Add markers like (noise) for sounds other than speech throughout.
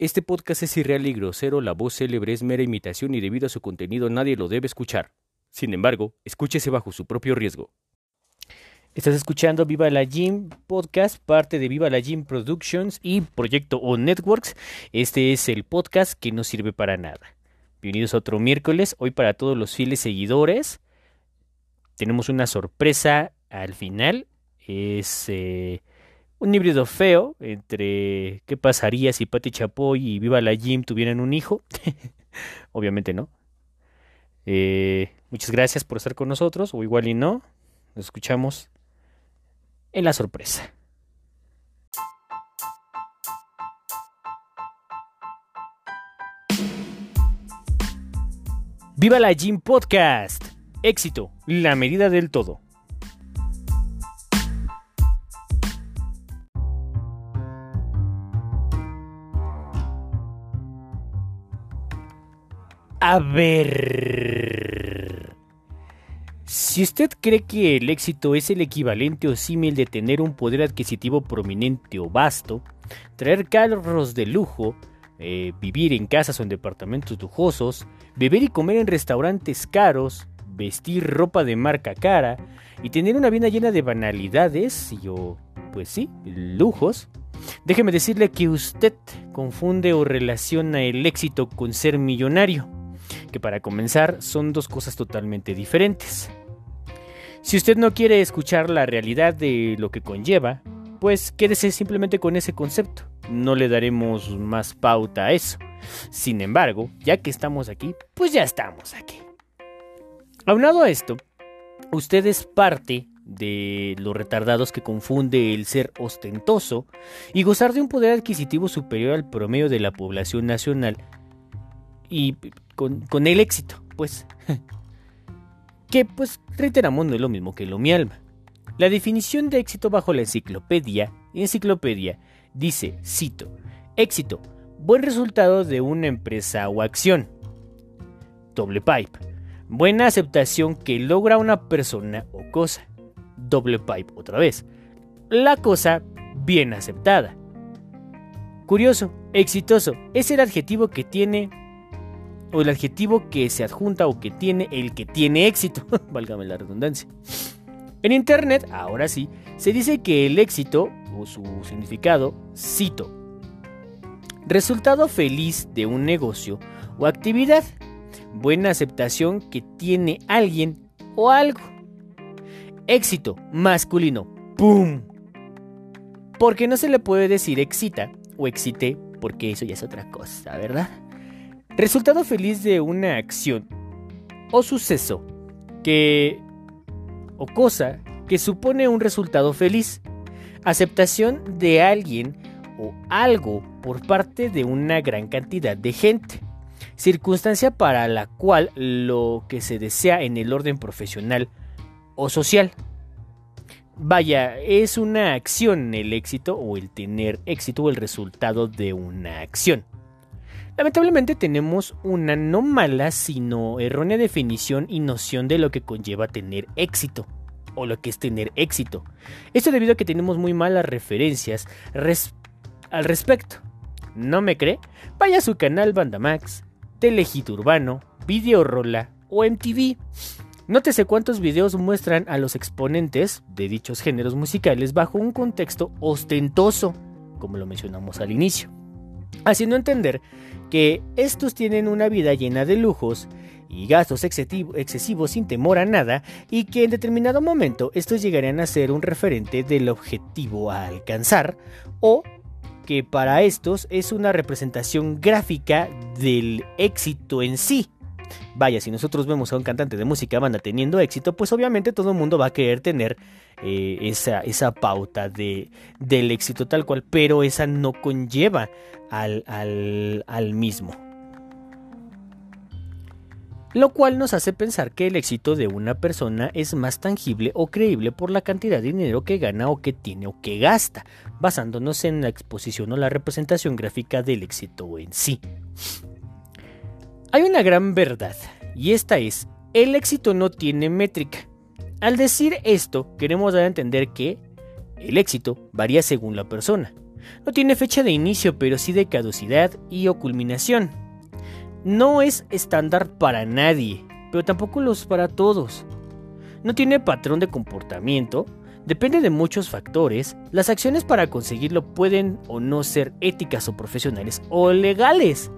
Este podcast es irreal y grosero, la voz célebre es mera imitación y debido a su contenido nadie lo debe escuchar. Sin embargo, escúchese bajo su propio riesgo. Estás escuchando Viva la Gym Podcast, parte de Viva la Gym Productions y Proyecto O Networks. Este es el podcast que no sirve para nada. Bienvenidos a otro miércoles. Hoy para todos los fieles seguidores tenemos una sorpresa al final. Es eh, un híbrido feo entre qué pasaría si Pati Chapoy y Viva la Jim tuvieran un hijo. (laughs) Obviamente no. Eh, muchas gracias por estar con nosotros, o igual y no. Nos escuchamos en la sorpresa. Viva la Jim Podcast. Éxito, la medida del todo. A ver. Si usted cree que el éxito es el equivalente o símil de tener un poder adquisitivo prominente o vasto, traer carros de lujo, eh, vivir en casas o en departamentos lujosos, beber y comer en restaurantes caros, vestir ropa de marca cara y tener una vida llena de banalidades y o, pues sí, lujos, déjeme decirle que usted confunde o relaciona el éxito con ser millonario que para comenzar son dos cosas totalmente diferentes. Si usted no quiere escuchar la realidad de lo que conlleva, pues quédese simplemente con ese concepto. No le daremos más pauta a eso. Sin embargo, ya que estamos aquí, pues ya estamos aquí. Aunado a esto, usted es parte de los retardados que confunde el ser ostentoso y gozar de un poder adquisitivo superior al promedio de la población nacional y con, el éxito, pues. (laughs) que pues reiteramos no es lo mismo que lo mi alma. La definición de éxito bajo la enciclopedia, enciclopedia dice, cito, éxito, buen resultado de una empresa o acción. Doble pipe, buena aceptación que logra una persona o cosa. Doble pipe otra vez. La cosa bien aceptada. Curioso, exitoso, es el adjetivo que tiene o el adjetivo que se adjunta o que tiene el que tiene éxito, (laughs) válgame la redundancia. En Internet, ahora sí, se dice que el éxito, o su significado, cito, resultado feliz de un negocio o actividad, buena aceptación que tiene alguien o algo. Éxito masculino, ¡pum! Porque no se le puede decir excita o excite porque eso ya es otra cosa, ¿verdad? Resultado feliz de una acción o suceso que o cosa que supone un resultado feliz. Aceptación de alguien o algo por parte de una gran cantidad de gente. Circunstancia para la cual lo que se desea en el orden profesional o social. Vaya, es una acción el éxito o el tener éxito o el resultado de una acción. Lamentablemente tenemos una no mala, sino errónea definición y noción de lo que conlleva tener éxito o lo que es tener éxito. Esto debido a que tenemos muy malas referencias al respecto. ¿No me cree? Vaya a su canal Bandamax, Telehit Urbano, Videorola o MTV. Nótese cuántos videos muestran a los exponentes de dichos géneros musicales bajo un contexto ostentoso, como lo mencionamos al inicio haciendo entender que estos tienen una vida llena de lujos y gastos excesivos sin temor a nada y que en determinado momento estos llegarían a ser un referente del objetivo a alcanzar o que para estos es una representación gráfica del éxito en sí. Vaya, si nosotros vemos a un cantante de música banda teniendo éxito, pues obviamente todo el mundo va a querer tener eh, esa, esa, pauta de, del éxito tal cual, pero esa no conlleva al, al, al mismo. Lo cual nos hace pensar que el éxito de una persona es más tangible o creíble por la cantidad de dinero que gana o que tiene o que gasta, basándonos en la exposición o la representación gráfica del éxito en sí. Hay una gran verdad, y esta es, el éxito no tiene métrica. Al decir esto, queremos dar a entender que el éxito varía según la persona. No tiene fecha de inicio, pero sí de caducidad y o culminación. No es estándar para nadie, pero tampoco lo es para todos. No tiene patrón de comportamiento, depende de muchos factores. Las acciones para conseguirlo pueden o no ser éticas o profesionales o legales.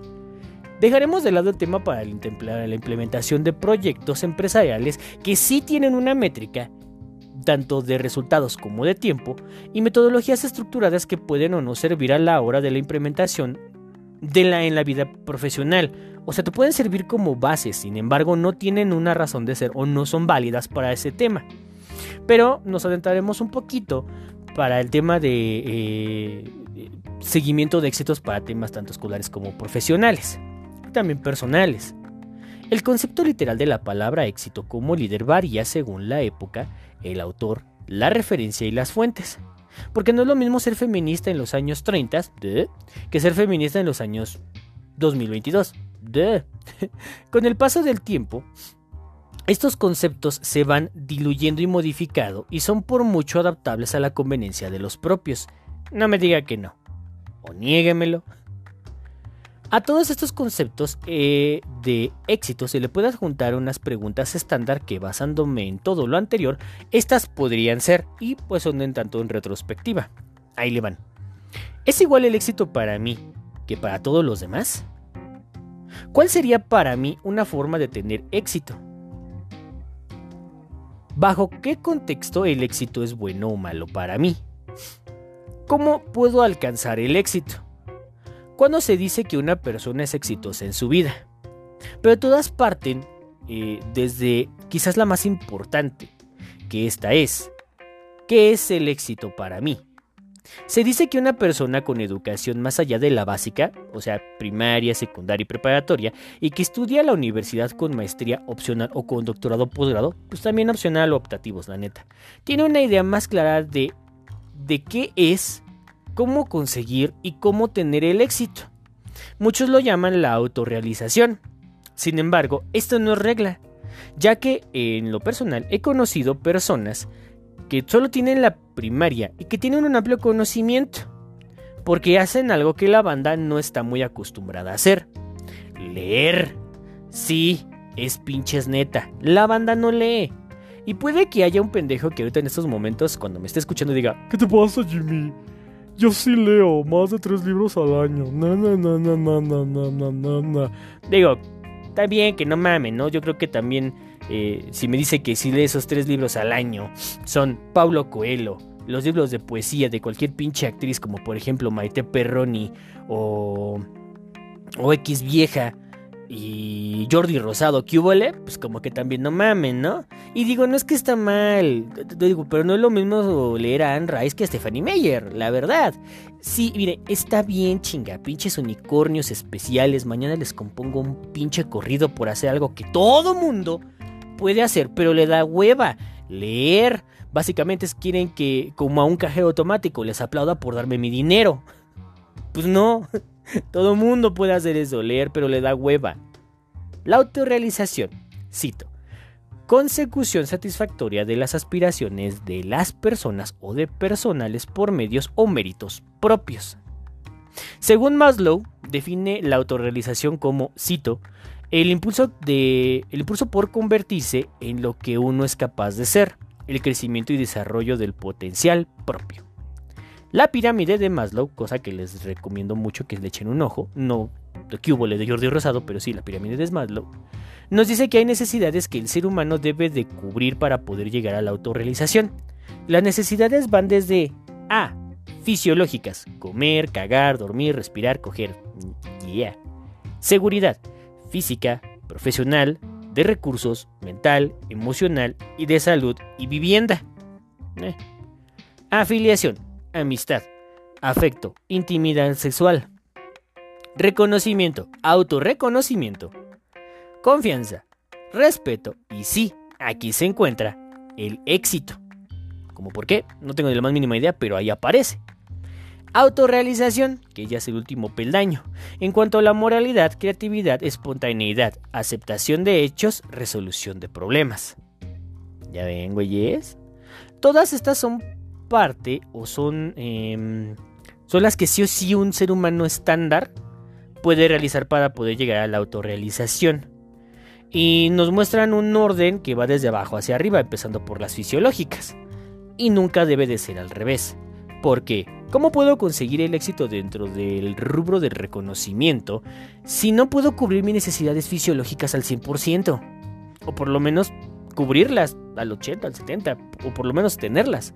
Dejaremos de lado el tema para la implementación de proyectos empresariales que sí tienen una métrica tanto de resultados como de tiempo, y metodologías estructuradas que pueden o no servir a la hora de la implementación de la en la vida profesional. O sea, te pueden servir como bases, sin embargo, no tienen una razón de ser o no son válidas para ese tema. Pero nos adentraremos un poquito para el tema de eh, seguimiento de éxitos para temas tanto escolares como profesionales, también personales. El concepto literal de la palabra éxito como líder varía según la época el autor, la referencia y las fuentes. Porque no es lo mismo ser feminista en los años 30 que ser feminista en los años 2022. (laughs) Con el paso del tiempo, estos conceptos se van diluyendo y modificando y son por mucho adaptables a la conveniencia de los propios. No me diga que no. O niéguemelo. A todos estos conceptos eh, de éxito se le puede adjuntar unas preguntas estándar que basándome en todo lo anterior, estas podrían ser y pues son en tanto en retrospectiva. Ahí le van. ¿Es igual el éxito para mí que para todos los demás? ¿Cuál sería para mí una forma de tener éxito? ¿Bajo qué contexto el éxito es bueno o malo para mí? ¿Cómo puedo alcanzar el éxito? Cuando se dice que una persona es exitosa en su vida. Pero todas parten eh, desde quizás la más importante, que esta es, ¿qué es el éxito para mí? Se dice que una persona con educación más allá de la básica, o sea, primaria, secundaria y preparatoria, y que estudia la universidad con maestría opcional o con doctorado posgrado, pues también opcional o optativos, la neta, tiene una idea más clara de, de qué es cómo conseguir y cómo tener el éxito. Muchos lo llaman la autorrealización. Sin embargo, esto no es regla, ya que en lo personal he conocido personas que solo tienen la primaria y que tienen un amplio conocimiento, porque hacen algo que la banda no está muy acostumbrada a hacer. Leer. Sí, es pinches neta, la banda no lee. Y puede que haya un pendejo que ahorita en estos momentos, cuando me esté escuchando, diga, ¿qué te pasa, Jimmy? Yo sí leo más de tres libros al año. No, no, no, no, no, no, no, no, no. Digo, está bien que no mames, ¿no? Yo creo que también, eh, si me dice que si lee esos tres libros al año, son Paulo Coelho, los libros de poesía de cualquier pinche actriz, como por ejemplo Maite Perroni o, o X Vieja, y Jordi Rosado, ¿qué hubo? Pues como que también no mamen, ¿no? Y digo, no es que está mal, digo, pero no es lo mismo leer a Anne Rice que a Stephanie Meyer, la verdad. Sí, mire, está bien chinga, pinches unicornios especiales, mañana les compongo un pinche corrido por hacer algo que todo mundo puede hacer, pero le da hueva. Leer, básicamente es quieren que, como a un cajero automático, les aplauda por darme mi dinero. Pues no, todo mundo puede hacer eso, leer, pero le da hueva. La autorrealización, cito, consecución satisfactoria de las aspiraciones de las personas o de personales por medios o méritos propios. Según Maslow, define la autorrealización como, cito, el impulso, de, el impulso por convertirse en lo que uno es capaz de ser, el crecimiento y desarrollo del potencial propio. La pirámide de Maslow, cosa que les recomiendo mucho que le echen un ojo, no que hubo de Jordi Rosado, pero sí la pirámide de Maslow, nos dice que hay necesidades que el ser humano debe de cubrir para poder llegar a la autorrealización. Las necesidades van desde A. Fisiológicas, comer, cagar, dormir, respirar, coger. Yeah. Seguridad, física, profesional, de recursos, mental, emocional y de salud y vivienda. Eh. Afiliación, amistad, afecto, intimidad sexual, reconocimiento, autorreconocimiento, confianza, respeto y sí, aquí se encuentra el éxito. ¿Cómo por qué? No tengo ni la más mínima idea, pero ahí aparece. Autorrealización, que ya es el último peldaño. En cuanto a la moralidad, creatividad, espontaneidad, aceptación de hechos, resolución de problemas. ¿Ya ven, güeyes? Todas estas son parte o son, em, son las que sí o sí un ser humano estándar puede realizar para poder llegar a la autorrealización. Y nos muestran un orden que va desde abajo hacia arriba, empezando por las fisiológicas. Y nunca debe de ser al revés. Porque, ¿cómo puedo conseguir el éxito dentro del rubro del reconocimiento si no puedo cubrir mis necesidades fisiológicas al 100%? O por lo menos cubrirlas al 80, al 70, o por lo menos tenerlas.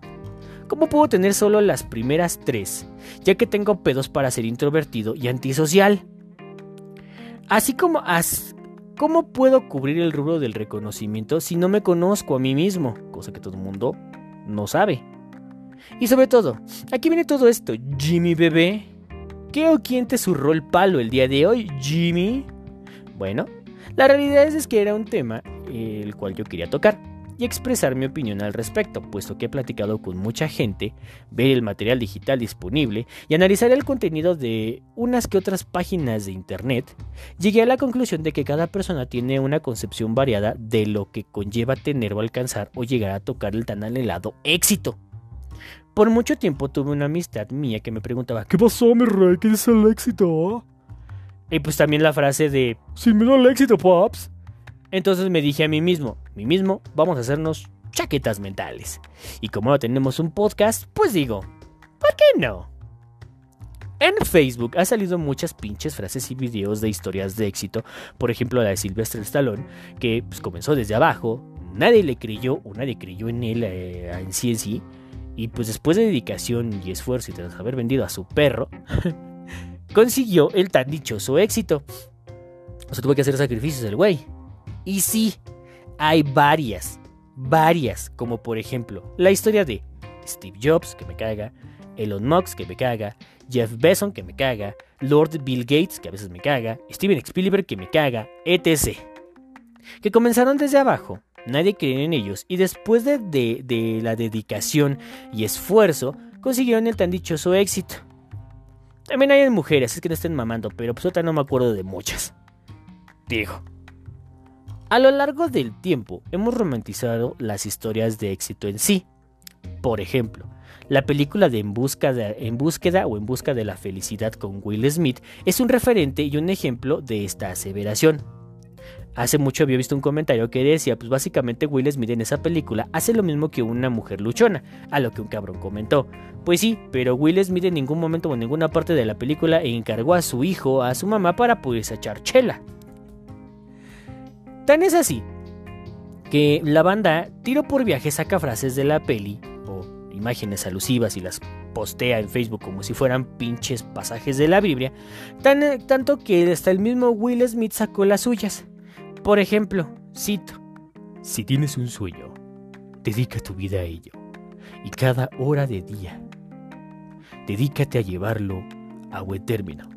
¿Cómo puedo tener solo las primeras tres, ya que tengo pedos para ser introvertido y antisocial? Así como, ¿cómo puedo cubrir el rubro del reconocimiento si no me conozco a mí mismo? Cosa que todo el mundo no sabe. Y sobre todo, aquí viene todo esto, Jimmy bebé. ¿Qué o quién te zurró el palo el día de hoy, Jimmy? Bueno, la realidad es que era un tema el cual yo quería tocar y expresar mi opinión al respecto, puesto que he platicado con mucha gente, ver el material digital disponible y analizar el contenido de unas que otras páginas de internet, llegué a la conclusión de que cada persona tiene una concepción variada de lo que conlleva tener o alcanzar o llegar a tocar el tan anhelado éxito. Por mucho tiempo tuve una amistad mía que me preguntaba, ¿qué pasó mi rey? ¿Qué es el éxito? Y pues también la frase de, sin miedo al éxito, Pops. Entonces me dije a mí mismo, mí mismo, vamos a hacernos chaquetas mentales. Y como no tenemos un podcast, pues digo, ¿por qué no? En Facebook ha salido muchas pinches frases y videos de historias de éxito, por ejemplo la de Sylvester Stallone, que pues, comenzó desde abajo, nadie le creyó o nadie creyó en él eh, en sí en sí, y pues después de dedicación y esfuerzo y tras haber vendido a su perro, (laughs) consiguió el tan dichoso éxito. O sea, tuvo que hacer sacrificios el güey. Y sí, hay varias, varias, como por ejemplo la historia de Steve Jobs, que me caga, Elon Musk, que me caga, Jeff Bezos, que me caga, Lord Bill Gates, que a veces me caga, Steven Spielberg, que me caga, etc. Que comenzaron desde abajo, nadie creía en ellos, y después de, de la dedicación y esfuerzo, consiguieron el tan dichoso éxito. También hay mujeres, es que no estén mamando, pero pues otra no me acuerdo de muchas. Digo. A lo largo del tiempo hemos romantizado las historias de éxito en sí. Por ejemplo, la película de En, busca en búsqueda o En busca de la felicidad con Will Smith es un referente y un ejemplo de esta aseveración. Hace mucho había visto un comentario que decía, pues básicamente Will Smith en esa película hace lo mismo que una mujer luchona, a lo que un cabrón comentó. Pues sí, pero Will Smith en ningún momento o en ninguna parte de la película encargó a su hijo, a su mamá para poderse echar chela. Tan es así que la banda Tiro por Viaje saca frases de la peli o imágenes alusivas y las postea en Facebook como si fueran pinches pasajes de la Biblia, tan, tanto que hasta el mismo Will Smith sacó las suyas. Por ejemplo, cito, si tienes un sueño, dedica tu vida a ello, y cada hora de día, dedícate a llevarlo a buen término.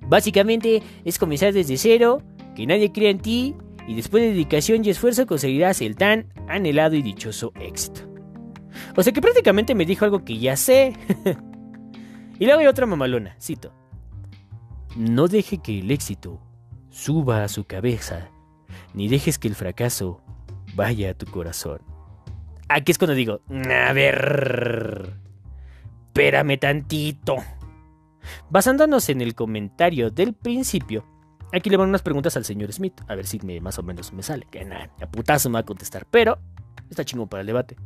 Básicamente es comenzar desde cero, que nadie crea en ti y después de dedicación y esfuerzo conseguirás el tan anhelado y dichoso éxito. O sea que prácticamente me dijo algo que ya sé. (laughs) y luego hay otra mamalona, cito. No deje que el éxito suba a su cabeza, ni dejes que el fracaso vaya a tu corazón. Aquí es cuando digo, a ver, espérame tantito. Basándonos en el comentario del principio, Aquí le van unas preguntas al señor Smith, a ver si más o menos me sale. Que nada, putazo me va a contestar, pero está chingo para el debate.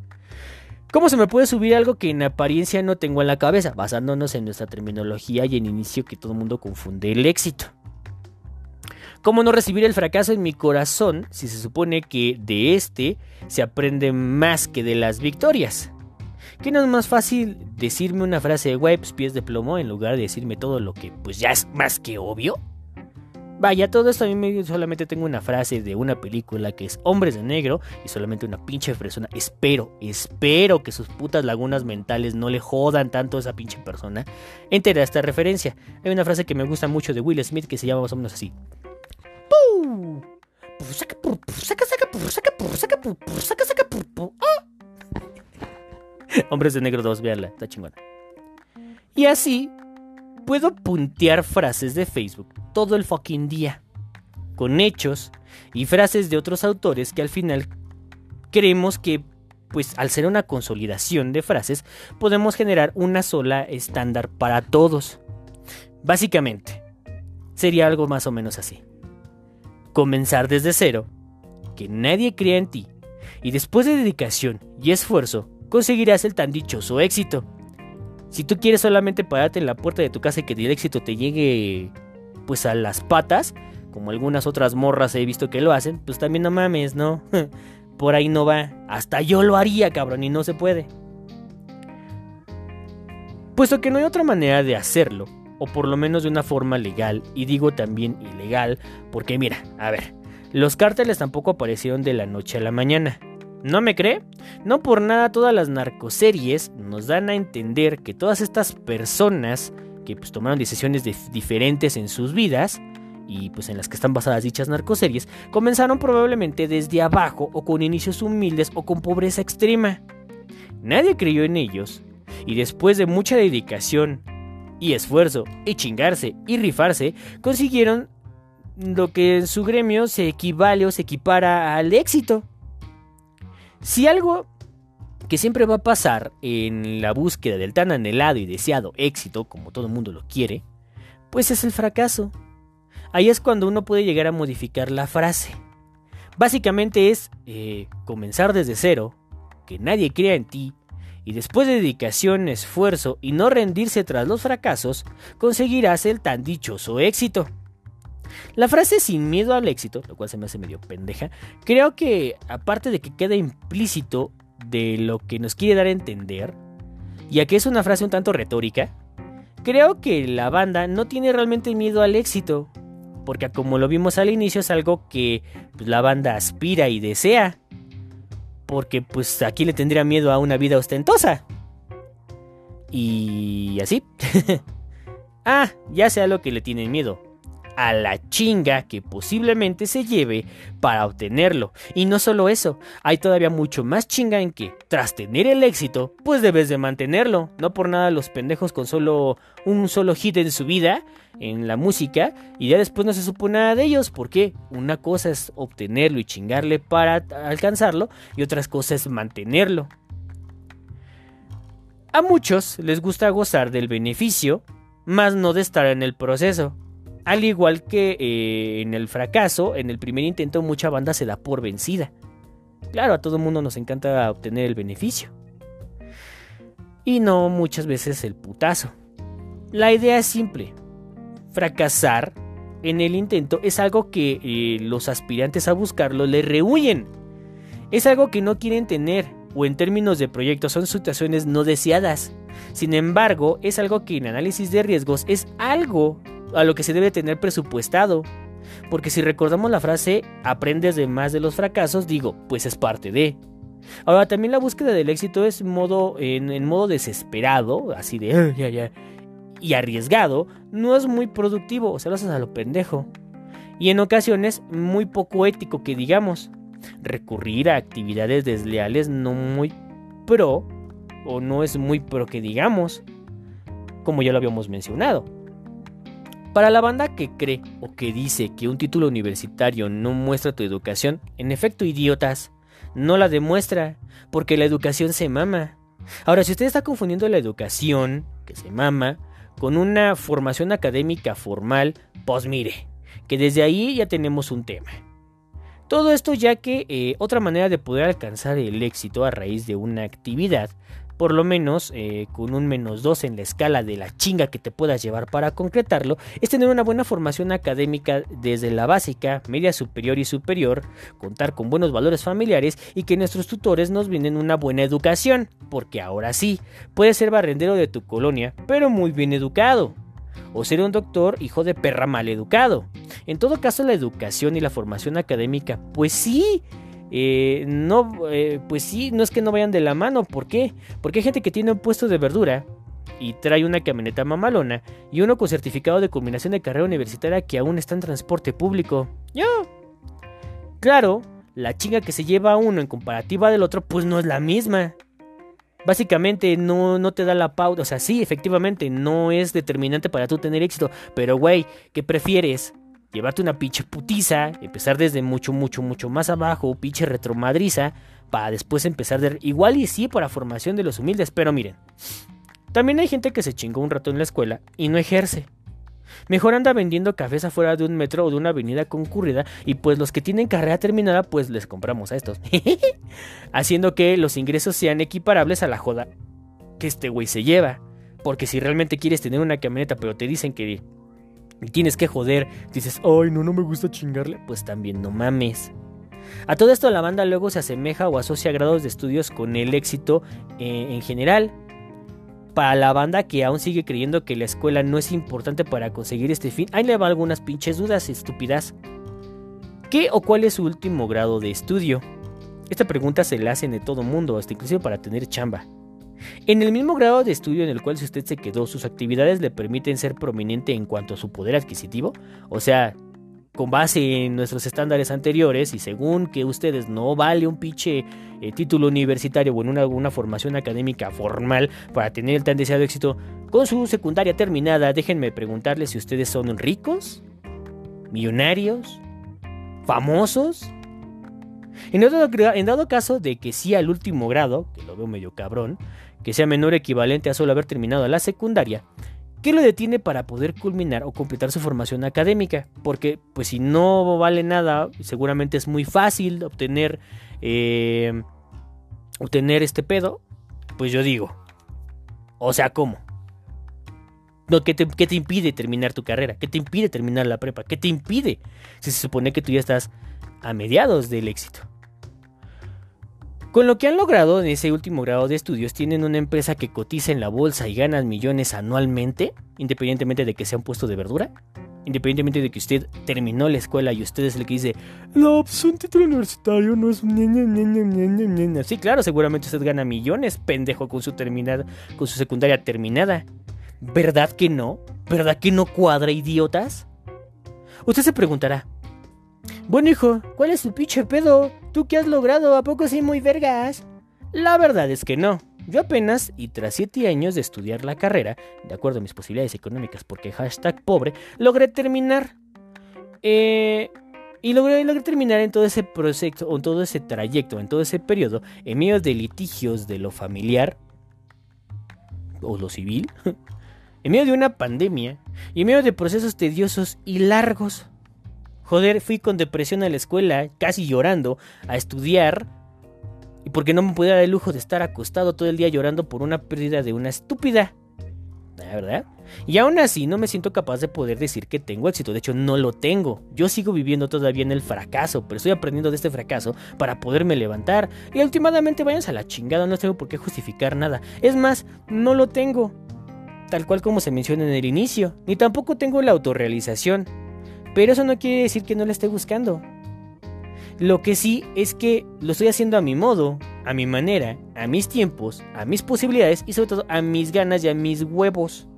¿Cómo se me puede subir algo que en apariencia no tengo en la cabeza? Basándonos en nuestra terminología y en inicio que todo el mundo confunde el éxito. ¿Cómo no recibir el fracaso en mi corazón si se supone que de este se aprende más que de las victorias? ¿Qué no es más fácil decirme una frase de webs pies de plomo en lugar de decirme todo lo que pues ya es más que obvio? Vaya, todo esto a mí solamente tengo una frase de una película que es Hombres de Negro y solamente una pinche persona. Espero, espero que sus putas lagunas mentales no le jodan tanto a esa pinche persona. Entera esta referencia. Hay una frase que me gusta mucho de Will Smith que se llama más o menos así. Hombres de Negro 2, véanla, está chingona. Y así puedo puntear frases de Facebook todo el fucking día, con hechos y frases de otros autores que al final creemos que pues al ser una consolidación de frases, podemos generar una sola estándar para todos. Básicamente, sería algo más o menos así. Comenzar desde cero, que nadie crea en ti, y después de dedicación y esfuerzo, conseguirás el tan dichoso éxito. Si tú quieres solamente pararte en la puerta de tu casa y que el éxito te llegue pues a las patas, como algunas otras morras he visto que lo hacen, pues también no mames, ¿no? (laughs) Por ahí no va. Hasta yo lo haría, cabrón, y no se puede. Puesto que no hay otra manera de hacerlo, o por lo menos de una forma legal, y digo también ilegal, porque mira, a ver, los cárteles tampoco aparecieron de la noche a la mañana. ¿No me cree? No por nada todas las narcoseries nos dan a entender que todas estas personas que pues tomaron decisiones diferentes en sus vidas, y pues en las que están basadas dichas narcoseries, comenzaron probablemente desde abajo o con inicios humildes o con pobreza extrema. Nadie creyó en ellos y después de mucha dedicación y esfuerzo y chingarse y rifarse, consiguieron lo que en su gremio se equivale o se equipara al éxito. Si algo que siempre va a pasar en la búsqueda del tan anhelado y deseado éxito, como todo el mundo lo quiere, pues es el fracaso. Ahí es cuando uno puede llegar a modificar la frase. Básicamente es eh, comenzar desde cero, que nadie crea en ti, y después de dedicación, esfuerzo y no rendirse tras los fracasos, conseguirás el tan dichoso éxito. La frase sin miedo al éxito, lo cual se me hace medio pendeja, creo que aparte de que queda implícito de lo que nos quiere dar a entender, ya que es una frase un tanto retórica, creo que la banda no tiene realmente miedo al éxito, porque como lo vimos al inicio es algo que pues, la banda aspira y desea, porque pues aquí le tendría miedo a una vida ostentosa. Y así. (laughs) ah, ya sea lo que le tienen miedo a la chinga que posiblemente se lleve para obtenerlo. Y no solo eso, hay todavía mucho más chinga en que, tras tener el éxito, pues debes de mantenerlo. No por nada los pendejos con solo un solo hit en su vida, en la música, y ya después no se supo nada de ellos, porque una cosa es obtenerlo y chingarle para alcanzarlo, y otras cosas es mantenerlo. A muchos les gusta gozar del beneficio, más no de estar en el proceso. Al igual que eh, en el fracaso, en el primer intento mucha banda se da por vencida. Claro, a todo el mundo nos encanta obtener el beneficio. Y no muchas veces el putazo. La idea es simple. Fracasar en el intento es algo que eh, los aspirantes a buscarlo le rehuyen. Es algo que no quieren tener, o en términos de proyectos son situaciones no deseadas. Sin embargo, es algo que en análisis de riesgos es algo a lo que se debe tener presupuestado. Porque si recordamos la frase aprendes de más de los fracasos, digo, pues es parte de. Ahora también la búsqueda del éxito es modo, en, modo desesperado, así de ya, ya, y arriesgado, no es muy productivo, o sea, lo haces a lo pendejo. Y en ocasiones muy poco ético que digamos. Recurrir a actividades desleales no muy pro, o no es muy pro que digamos, como ya lo habíamos mencionado. Para la banda que cree o que dice que un título universitario no muestra tu educación, en efecto idiotas, no la demuestra, porque la educación se mama. Ahora, si usted está confundiendo la educación, que se mama, con una formación académica formal, pues mire, que desde ahí ya tenemos un tema. Todo esto ya que eh, otra manera de poder alcanzar el éxito a raíz de una actividad por lo menos eh, con un menos 2 en la escala de la chinga que te puedas llevar para concretarlo, es tener una buena formación académica desde la básica, media superior y superior, contar con buenos valores familiares y que nuestros tutores nos brinden una buena educación, porque ahora sí, puedes ser barrendero de tu colonia, pero muy bien educado o ser un doctor hijo de perra mal educado. En todo caso, la educación y la formación académica, pues sí, eh, no, eh, pues sí, no es que no vayan de la mano. ¿Por qué? Porque hay gente que tiene un puesto de verdura y trae una camioneta mamalona y uno con certificado de culminación de carrera universitaria que aún está en transporte público. Yo. Claro, la chinga que se lleva uno en comparativa del otro, pues no es la misma. Básicamente no, no te da la pauta. O sea, sí, efectivamente, no es determinante para tú tener éxito. Pero, güey, ¿qué prefieres? Llevarte una pinche putiza, empezar desde mucho, mucho, mucho más abajo, pinche retromadriza, para después empezar de... Igual y sí para formación de los humildes, pero miren, también hay gente que se chingó un rato en la escuela y no ejerce. Mejor anda vendiendo cafés afuera de un metro o de una avenida concurrida y pues los que tienen carrera terminada pues les compramos a estos. (laughs) Haciendo que los ingresos sean equiparables a la joda que este güey se lleva. Porque si realmente quieres tener una camioneta pero te dicen que tienes que joder, dices, ay no, no me gusta chingarle, pues también no mames. A todo esto la banda luego se asemeja o asocia grados de estudios con el éxito eh, en general. Para la banda que aún sigue creyendo que la escuela no es importante para conseguir este fin, ahí le va algunas pinches dudas estúpidas. ¿Qué o cuál es su último grado de estudio? Esta pregunta se la hacen de todo mundo, hasta inclusive para tener chamba. En el mismo grado de estudio en el cual usted se quedó, sus actividades le permiten ser prominente en cuanto a su poder adquisitivo, o sea, con base en nuestros estándares anteriores y según que ustedes no vale un pinche eh, título universitario o en una, una, formación académica formal para tener el tan deseado éxito con su secundaria terminada, déjenme preguntarles si ustedes son ricos, millonarios, famosos. En dado, caso de que sí al último grado, que lo veo medio cabrón, que sea menor equivalente a solo haber terminado la secundaria, ¿qué lo detiene para poder culminar o completar su formación académica? Porque, pues, si no vale nada, seguramente es muy fácil obtener, eh, obtener este pedo. Pues yo digo, o sea, ¿cómo? No, ¿qué te, ¿Qué te impide terminar tu carrera? ¿Qué te impide terminar la prepa? ¿Qué te impide? Si se supone que tú ya estás a mediados del éxito. Con lo que han logrado en ese último grado de estudios, tienen una empresa que cotiza en la bolsa y ganan millones anualmente, independientemente de que sea un puesto de verdura, independientemente de que usted terminó la escuela y usted es el que dice, la opción título universitario no es... Sí, claro, seguramente usted gana millones, pendejo, con su, terminada, con su secundaria terminada. ¿Verdad que no? ¿Verdad que no cuadra, idiotas? Usted se preguntará, bueno, hijo, ¿cuál es tu pinche pedo? ¿Tú qué has logrado? ¿A poco sí muy vergas? La verdad es que no. Yo apenas, y tras 7 años de estudiar la carrera, de acuerdo a mis posibilidades económicas, porque hashtag pobre, logré terminar. Eh, y logré, logré, terminar en todo ese proceso, o en todo ese trayecto, en todo ese periodo, en medio de litigios de lo familiar, o lo civil, (laughs) en medio de una pandemia, y en medio de procesos tediosos y largos. Joder, fui con depresión a la escuela, casi llorando, a estudiar. Y porque no me podía dar el lujo de estar acostado todo el día llorando por una pérdida de una estúpida. ¿La verdad? Y aún así no me siento capaz de poder decir que tengo éxito. De hecho, no lo tengo. Yo sigo viviendo todavía en el fracaso, pero estoy aprendiendo de este fracaso para poderme levantar. Y últimamente váyanse a la chingada, no tengo por qué justificar nada. Es más, no lo tengo. Tal cual como se menciona en el inicio. Ni tampoco tengo la autorrealización. Pero eso no quiere decir que no la esté buscando. Lo que sí es que lo estoy haciendo a mi modo, a mi manera, a mis tiempos, a mis posibilidades y sobre todo a mis ganas y a mis huevos.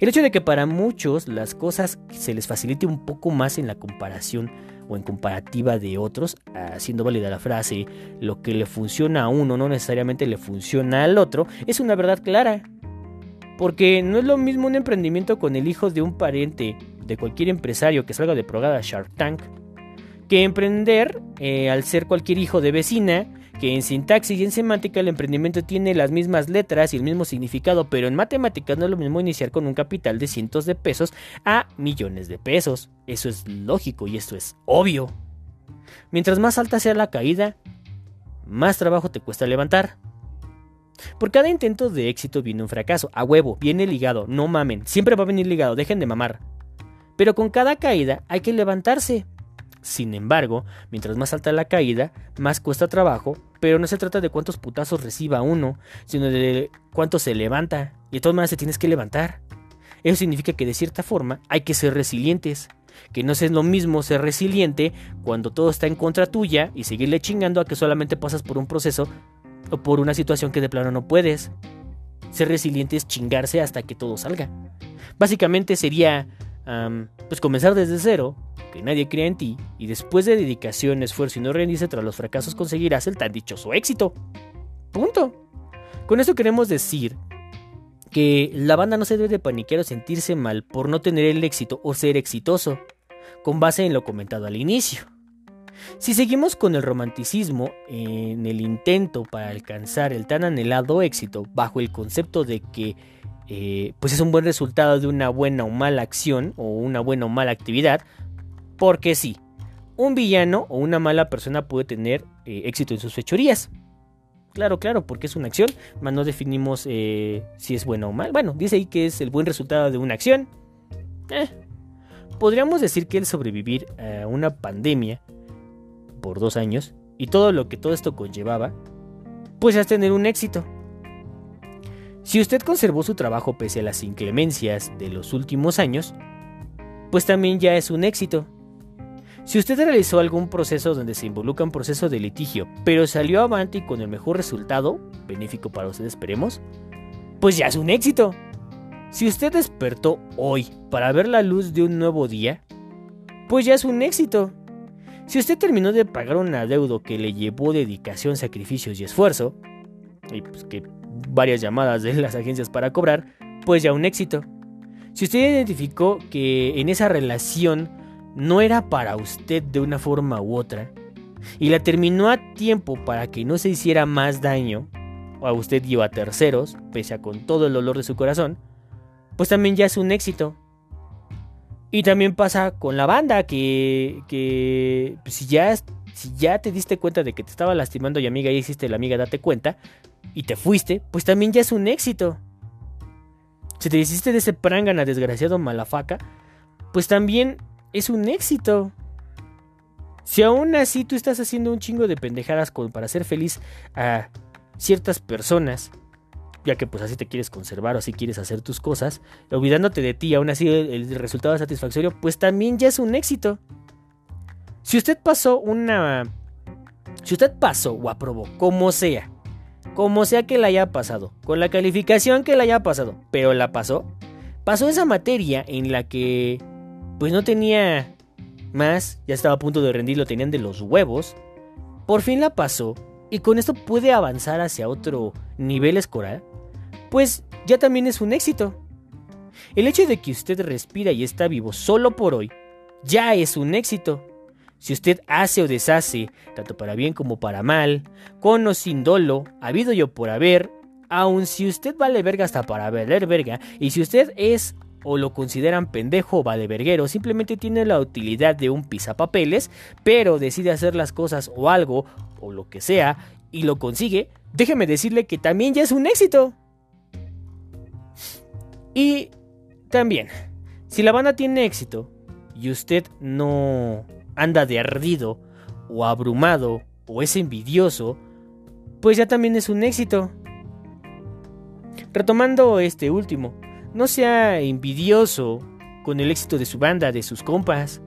El hecho de que para muchos las cosas se les facilite un poco más en la comparación o en comparativa de otros, haciendo válida la frase, lo que le funciona a uno no necesariamente le funciona al otro, es una verdad clara. Porque no es lo mismo un emprendimiento con el hijo de un pariente de cualquier empresario que salga de programa Shark Tank que emprender eh, al ser cualquier hijo de vecina, que en sintaxis y en semántica el emprendimiento tiene las mismas letras y el mismo significado, pero en matemáticas no es lo mismo iniciar con un capital de cientos de pesos a millones de pesos. Eso es lógico y esto es obvio. Mientras más alta sea la caída, más trabajo te cuesta levantar. Por cada intento de éxito viene un fracaso, a huevo, viene ligado, no mamen, siempre va a venir ligado, dejen de mamar. Pero con cada caída hay que levantarse. Sin embargo, mientras más alta la caída, más cuesta trabajo, pero no se trata de cuántos putazos reciba uno, sino de cuánto se levanta. Y de todas maneras se tienes que levantar. Eso significa que de cierta forma hay que ser resilientes. Que no es lo mismo ser resiliente cuando todo está en contra tuya y seguirle chingando a que solamente pasas por un proceso o por una situación que de plano no puedes. Ser resiliente es chingarse hasta que todo salga. Básicamente sería pues comenzar desde cero, que nadie crea en ti, y después de dedicación, esfuerzo y no rendirse tras los fracasos conseguirás el tan dichoso éxito. Punto. Con esto queremos decir que la banda no se debe de paniquear o sentirse mal por no tener el éxito o ser exitoso. con base en lo comentado al inicio. Si seguimos con el romanticismo en el intento para alcanzar el tan anhelado éxito bajo el concepto de que eh, pues es un buen resultado de una buena o mala acción o una buena o mala actividad, porque sí, un villano o una mala persona puede tener eh, éxito en sus fechorías. Claro, claro, porque es una acción, mas no definimos eh, si es bueno o mal. Bueno, dice ahí que es el buen resultado de una acción. Podríamos decir que el sobrevivir a una pandemia por dos años y todo lo que todo esto conllevaba, pues es tener un éxito. Si usted conservó su trabajo pese a las inclemencias de los últimos años, pues también ya es un éxito. Si usted realizó algún proceso donde se involucra un proceso de litigio, pero salió avante con el mejor resultado, benéfico para usted esperemos, pues ya es un éxito. Si usted despertó hoy para ver la luz de un nuevo día, pues ya es un éxito. Si usted terminó de pagar un adeudo que le llevó dedicación, sacrificios y esfuerzo, y pues que varias llamadas de las agencias para cobrar, pues ya un éxito. Si usted identificó que en esa relación no era para usted de una forma u otra, y la terminó a tiempo para que no se hiciera más daño a usted y a terceros, pese a con todo el dolor de su corazón, pues también ya es un éxito. Y también pasa con la banda que, que pues, si, ya, si ya te diste cuenta de que te estaba lastimando y amiga y hiciste la amiga date cuenta y te fuiste, pues también ya es un éxito. Si te hiciste de ese prangana desgraciado malafaca, pues también es un éxito. Si aún así tú estás haciendo un chingo de pendejadas para ser feliz a ciertas personas, ya que pues así te quieres conservar o así quieres hacer tus cosas, olvidándote de ti, aún así el, resultado satisfactorio, pues también ya es un éxito. Si usted pasó una... Si usted pasó o aprobó, como sea, como sea que la haya pasado, con la calificación que la haya pasado, pero la pasó, pasó esa materia en la que pues no tenía más, ya estaba a punto de rendir, lo tenían de los huevos, por fin la pasó y con esto puede avanzar hacia otro nivel escolar, pues ya también es un éxito. El hecho de que usted respira y está vivo solo por hoy, ya es un éxito. Si usted hace o deshace, tanto para bien como para mal, con o sin dolo, habido yo por haber, aun si usted vale verga hasta para valer verga, y si usted es o lo consideran pendejo o vale verguero, simplemente tiene la utilidad de un pisapapeles, pero decide hacer las cosas o algo, o lo que sea, y lo consigue, déjeme decirle que también ya es un éxito. Y también, si la banda tiene éxito y usted no anda de ardido o abrumado o es envidioso, pues ya también es un éxito. Retomando este último, no sea envidioso con el éxito de su banda, de sus compas.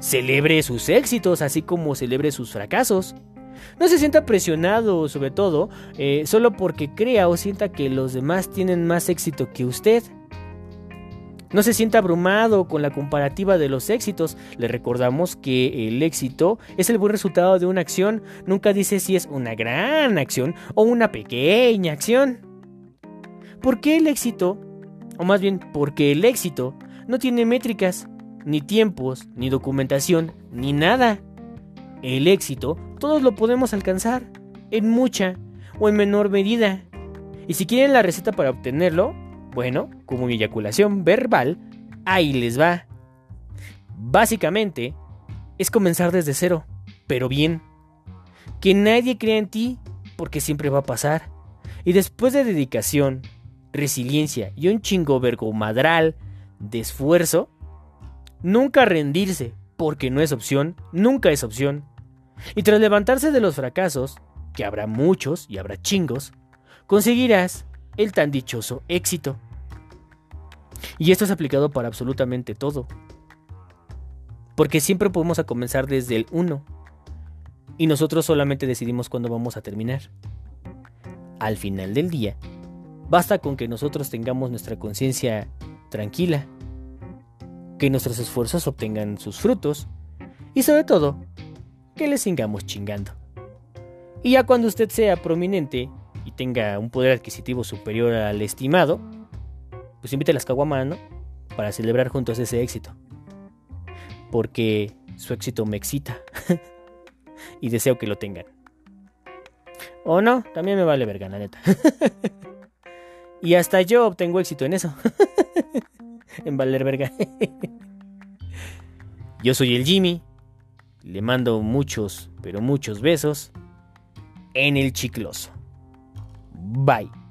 Celebre sus éxitos, así como celebre sus fracasos. No se sienta presionado, sobre todo, eh, solo porque crea o sienta que los demás tienen más éxito que usted. No se sienta abrumado con la comparativa de los éxitos. Le recordamos que el éxito es el buen resultado de una acción. Nunca dice si es una gran acción o una pequeña acción. ¿Por qué el éxito? O más bien, porque el éxito no tiene métricas, ni tiempos, ni documentación, ni nada. El éxito todos lo podemos alcanzar, en mucha o en menor medida. Y si quieren la receta para obtenerlo, bueno, como eyaculación verbal, ahí les va. Básicamente, es comenzar desde cero, pero bien. Que nadie crea en ti, porque siempre va a pasar. Y después de dedicación, resiliencia y un chingo vergomadral de esfuerzo, nunca rendirse, porque no es opción, nunca es opción. Y tras levantarse de los fracasos, que habrá muchos y habrá chingos, conseguirás el tan dichoso éxito. Y esto es aplicado para absolutamente todo. Porque siempre podemos comenzar desde el 1. Y nosotros solamente decidimos cuándo vamos a terminar. Al final del día, basta con que nosotros tengamos nuestra conciencia tranquila, que nuestros esfuerzos obtengan sus frutos y sobre todo, que les sigamos chingando. Y ya cuando usted sea prominente y tenga un poder adquisitivo superior al estimado, pues invite a las caguamas, ¿no? Para celebrar juntos ese éxito. porque su éxito me excita (laughs) y deseo que lo tengan. O no, también me vale verga, la neta. (laughs) y hasta yo obtengo éxito en eso. (laughs) en valer verga. yo soy el Jimmy. Le mando muchos, pero muchos besos en el chicloso. Bye.